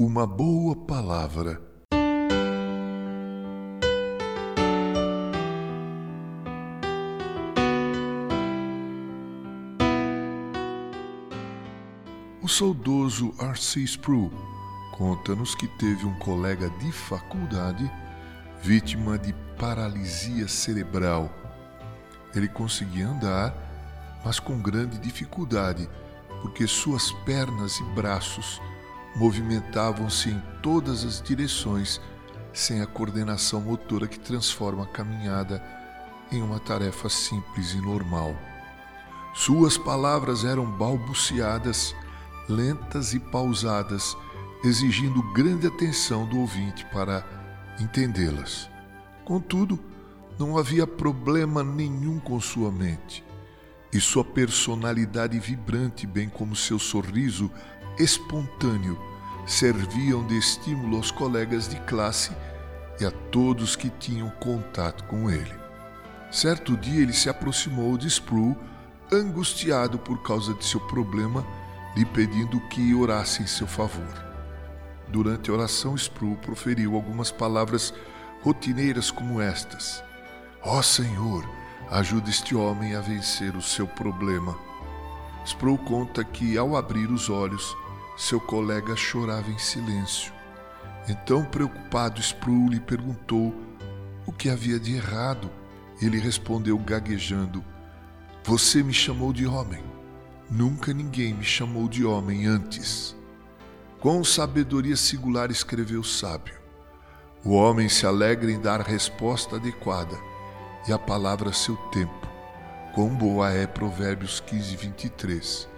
Uma boa palavra. O saudoso R.C. Sproul conta-nos que teve um colega de faculdade vítima de paralisia cerebral. Ele conseguia andar, mas com grande dificuldade, porque suas pernas e braços movimentavam-se em todas as direções sem a coordenação motora que transforma a caminhada em uma tarefa simples e normal. Suas palavras eram balbuciadas, lentas e pausadas, exigindo grande atenção do ouvinte para entendê-las. Contudo, não havia problema nenhum com sua mente, e sua personalidade vibrante, bem como seu sorriso espontâneo, serviam de estímulo aos colegas de classe e a todos que tinham contato com ele. Certo dia ele se aproximou de Sproul, angustiado por causa de seu problema, lhe pedindo que orasse em seu favor. Durante a oração, Sproul proferiu algumas palavras rotineiras como estas: Ó oh Senhor, ajude este homem a vencer o seu problema. Sproul conta que, ao abrir os olhos, seu colega chorava em silêncio. Então, preocupado, Sproul lhe perguntou o que havia de errado. Ele respondeu gaguejando: Você me chamou de homem. Nunca ninguém me chamou de homem antes. Com sabedoria singular escreveu o sábio: O homem se alegra em dar resposta adequada e a palavra seu tempo. Quão boa é Provérbios 15, 23.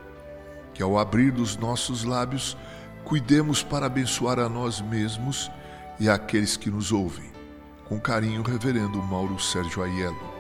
Que ao abrir dos nossos lábios, cuidemos para abençoar a nós mesmos e àqueles que nos ouvem. Com carinho, Reverendo Mauro Sérgio Aiello.